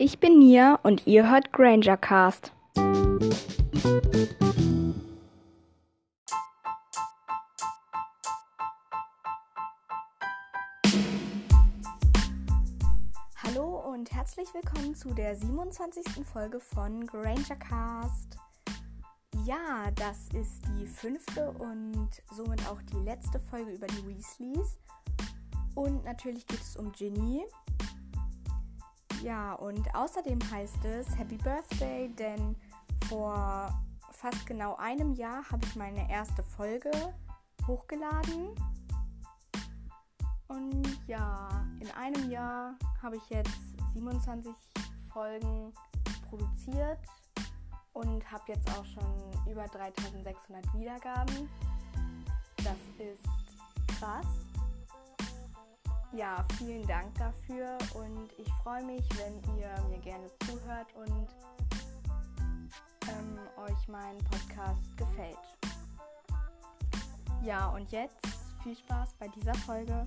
Ich bin Nia und ihr hört Granger Cast. Hallo und herzlich willkommen zu der 27. Folge von Granger Cast. Ja, das ist die fünfte und somit auch die letzte Folge über die Weasleys. Und natürlich geht es um Ginny. Ja, und außerdem heißt es Happy Birthday, denn vor fast genau einem Jahr habe ich meine erste Folge hochgeladen. Und ja, in einem Jahr habe ich jetzt 27 Folgen produziert und habe jetzt auch schon über 3600 Wiedergaben. Das ist krass. Ja, vielen Dank dafür und ich freue mich, wenn ihr mir gerne zuhört und ähm, euch mein Podcast gefällt. Ja, und jetzt viel Spaß bei dieser Folge.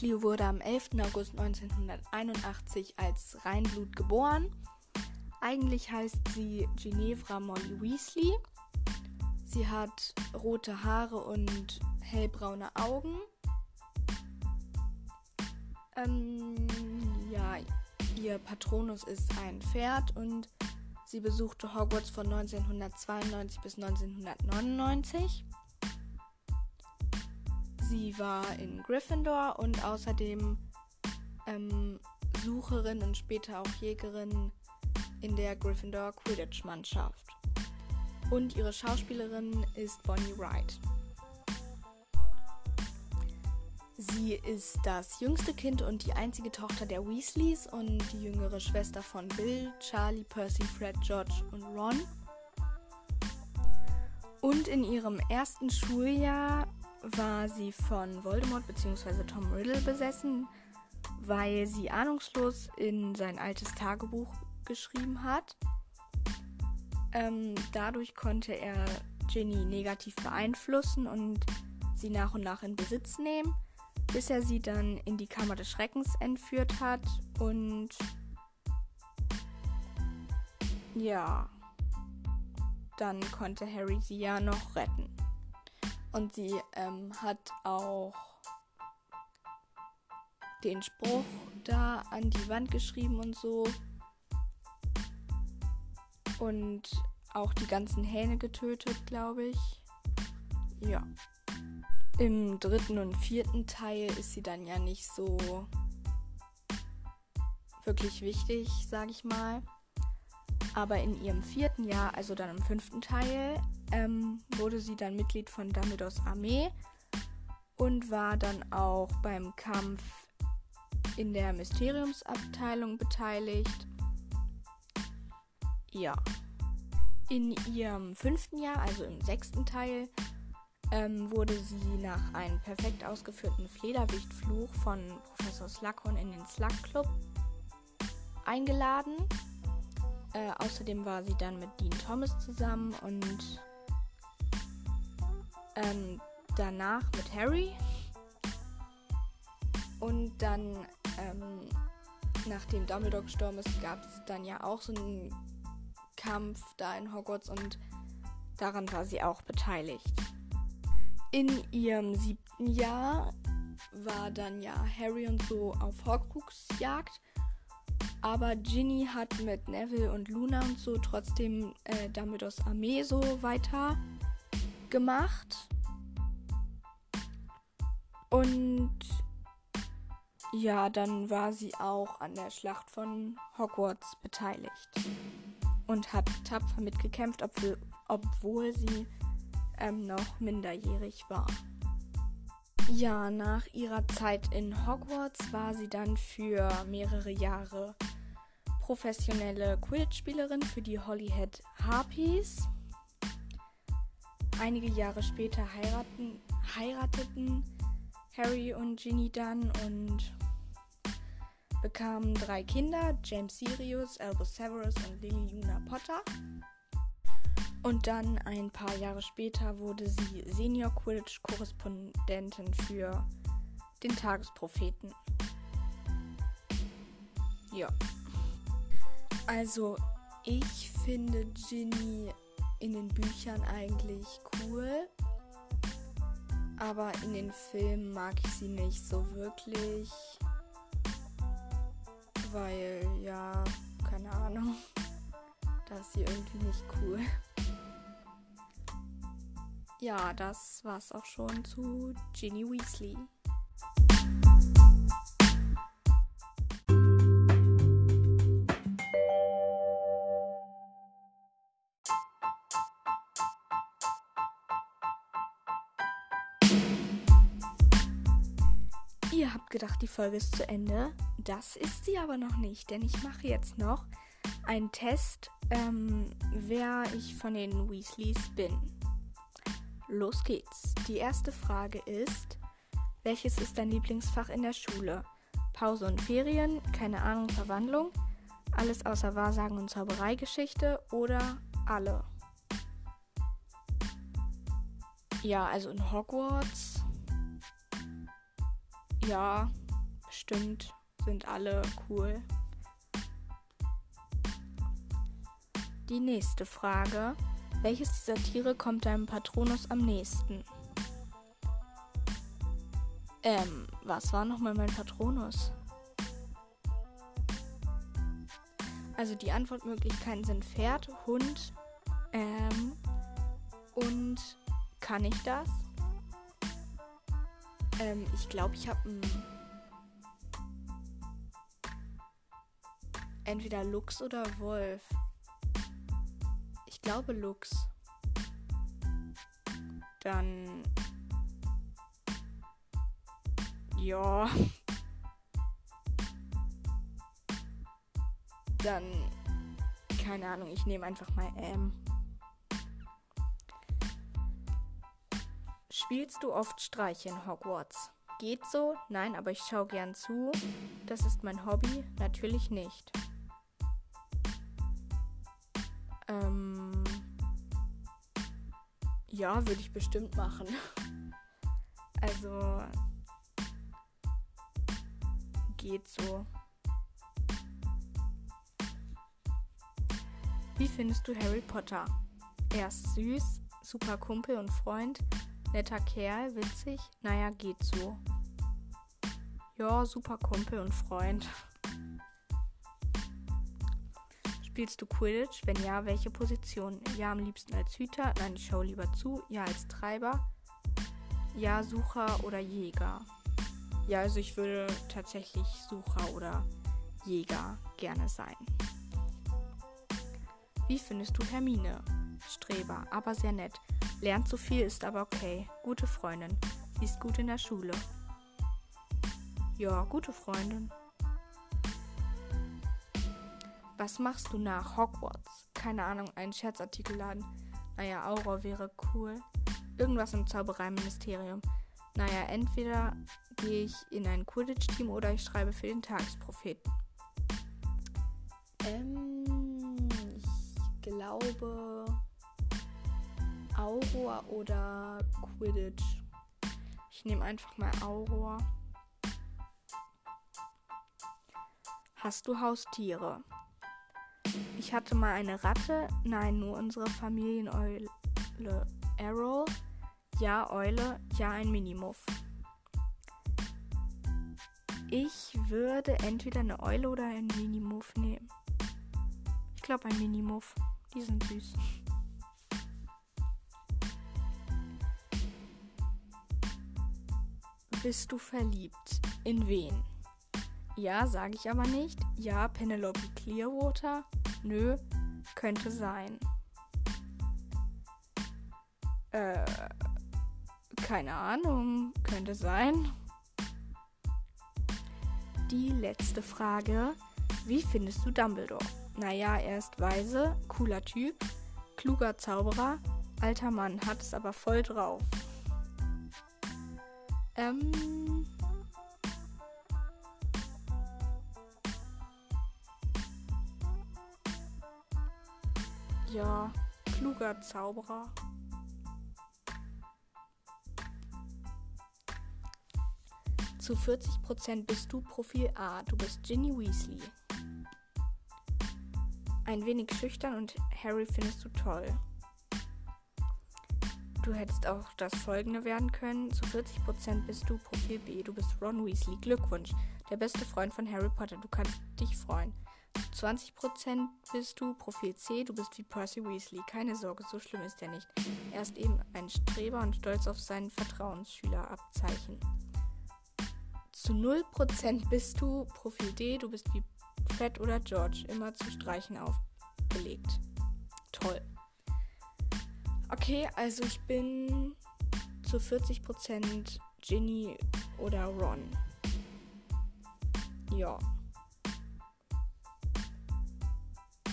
Weasley wurde am 11. August 1981 als Reinblut geboren. Eigentlich heißt sie Ginevra Molly Weasley. Sie hat rote Haare und hellbraune Augen. Ähm, ja, ihr Patronus ist ein Pferd und sie besuchte Hogwarts von 1992 bis 1999. Sie war in Gryffindor und außerdem ähm, Sucherin und später auch Jägerin in der Gryffindor Quidditch-Mannschaft. Und ihre Schauspielerin ist Bonnie Wright. Sie ist das jüngste Kind und die einzige Tochter der Weasleys und die jüngere Schwester von Bill, Charlie, Percy, Fred, George und Ron. Und in ihrem ersten Schuljahr war sie von Voldemort bzw. Tom Riddle besessen, weil sie ahnungslos in sein altes Tagebuch geschrieben hat. Ähm, dadurch konnte er Ginny negativ beeinflussen und sie nach und nach in Besitz nehmen, bis er sie dann in die Kammer des Schreckens entführt hat und ja, dann konnte Harry sie ja noch retten. Und sie ähm, hat auch den Spruch da an die Wand geschrieben und so. Und auch die ganzen Hähne getötet, glaube ich. Ja. Im dritten und vierten Teil ist sie dann ja nicht so wirklich wichtig, sage ich mal. Aber in ihrem vierten Jahr, also dann im fünften Teil, ähm, wurde sie dann Mitglied von Dumbledores Armee und war dann auch beim Kampf in der Mysteriumsabteilung beteiligt. Ja. In ihrem fünften Jahr, also im sechsten Teil, ähm, wurde sie nach einem perfekt ausgeführten Flederwichtfluch von Professor Slughorn in den Slug Club eingeladen. Äh, außerdem war sie dann mit Dean Thomas zusammen und ähm, danach mit Harry. Und dann, ähm, nachdem Dumbledore gestorben ist, gab es dann ja auch so einen Kampf da in Hogwarts und daran war sie auch beteiligt. In ihrem siebten Jahr war dann ja Harry und so auf Horcrux-Jagd. Aber Ginny hat mit Neville und Luna und so trotzdem äh, Dumbledores Armee so weiter gemacht. Und ja, dann war sie auch an der Schlacht von Hogwarts beteiligt und hat tapfer mitgekämpft, obwohl, obwohl sie ähm, noch minderjährig war. Ja, nach ihrer Zeit in Hogwarts war sie dann für mehrere Jahre professionelle Quidditch-Spielerin für die Holyhead Harpies. Einige Jahre später heiraten, heirateten Harry und Ginny dann und bekam drei Kinder, James Sirius, Albus Severus und Lily Luna Potter. Und dann ein paar Jahre später wurde sie Senior Quidditch-Korrespondentin für den Tagespropheten. Ja. Also, ich finde Ginny in den Büchern eigentlich cool. Aber in den Filmen mag ich sie nicht so wirklich. Weil, ja, keine Ahnung. Da ist sie irgendwie nicht cool. Ja, das war's auch schon zu Ginny Weasley. Ihr habt gedacht, die Folge ist zu Ende. Das ist sie aber noch nicht, denn ich mache jetzt noch einen Test, ähm, wer ich von den Weasleys bin. Los geht's. Die erste Frage ist, welches ist dein Lieblingsfach in der Schule? Pause und Ferien, keine Ahnung, Verwandlung, alles außer Wahrsagen und Zaubereigeschichte oder alle? Ja, also in Hogwarts ja, bestimmt sind alle cool. Die nächste Frage. Welches dieser Tiere kommt deinem Patronus am nächsten? Ähm, was war nochmal mein Patronus? Also die Antwortmöglichkeiten sind Pferd, Hund, ähm, und kann ich das? Ähm, ich glaube, ich habe. Entweder Lux oder Wolf. Glaube Lux. Dann. Ja. Dann. Keine Ahnung, ich nehme einfach mal M. Spielst du oft Streiche in Hogwarts? Geht so? Nein, aber ich schaue gern zu. Das ist mein Hobby? Natürlich nicht. Ähm. Ja, würde ich bestimmt machen. Also. Geht so. Wie findest du Harry Potter? Er ist süß, super Kumpel und Freund, Netter Kerl, witzig, naja, geht so. Ja, super Kumpel und Freund. Spielst du Quidditch? Wenn ja, welche Position? Ja, am liebsten als Hüter. Nein, ich schaue lieber zu. Ja, als Treiber. Ja, Sucher oder Jäger. Ja, also ich würde tatsächlich Sucher oder Jäger gerne sein. Wie findest du Hermine? Streber, aber sehr nett. Lernt zu viel, ist aber okay. Gute Freundin. Sie ist gut in der Schule. Ja, gute Freundin. Was machst du nach Hogwarts? Keine Ahnung, einen Scherzartikel laden. Naja, Aura wäre cool. Irgendwas im Zaubereiministerium. Naja, entweder gehe ich in ein Quidditch-Team oder ich schreibe für den Tagespropheten. Ähm, ich glaube. Aurora oder Quidditch. Ich nehme einfach mal Aurora. Hast du Haustiere? Ich hatte mal eine Ratte. Nein, nur unsere Familieneule Errol. Ja, Eule. Ja, ein Minimuff. Ich würde entweder eine Eule oder einen Minimuff nehmen. Ich glaube ein Minimuff. Die sind süß. Bist du verliebt? In wen? Ja, sage ich aber nicht. Ja, Penelope Clearwater. Nö, könnte sein. Äh, keine Ahnung, könnte sein. Die letzte Frage. Wie findest du Dumbledore? Naja, er ist weise, cooler Typ, kluger Zauberer, alter Mann, hat es aber voll drauf. Ähm. Ja, kluger Zauberer. Zu 40% bist du Profil A. Du bist Ginny Weasley. Ein wenig schüchtern und Harry findest du toll. Du hättest auch das folgende werden können. Zu 40% bist du Profil B. Du bist Ron Weasley. Glückwunsch. Der beste Freund von Harry Potter. Du kannst dich freuen. Zu 20% bist du Profil C. Du bist wie Percy Weasley. Keine Sorge, so schlimm ist er nicht. Er ist eben ein Streber und stolz auf seinen Vertrauensschülerabzeichen. Zu 0% bist du Profil D. Du bist wie Fred oder George. Immer zu Streichen aufgelegt. Toll. Okay, also ich bin zu 40% Ginny oder Ron. Ja.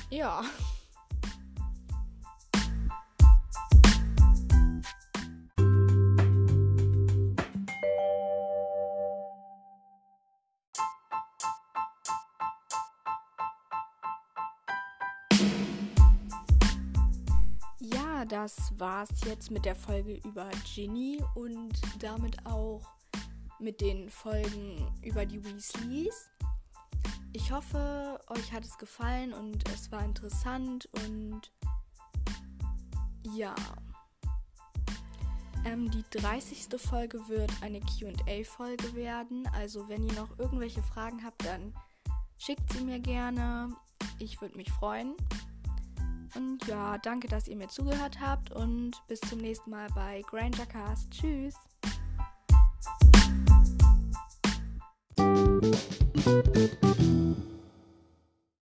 Ja. das war's jetzt mit der Folge über Ginny und damit auch mit den Folgen über die Weasleys. Ich hoffe, euch hat es gefallen und es war interessant und ja. Ähm, die 30. Folge wird eine QA-Folge werden. Also wenn ihr noch irgendwelche Fragen habt, dann schickt sie mir gerne. Ich würde mich freuen. Und ja, danke, dass ihr mir zugehört habt und bis zum nächsten Mal bei Granger Cast. Tschüss. Thank you.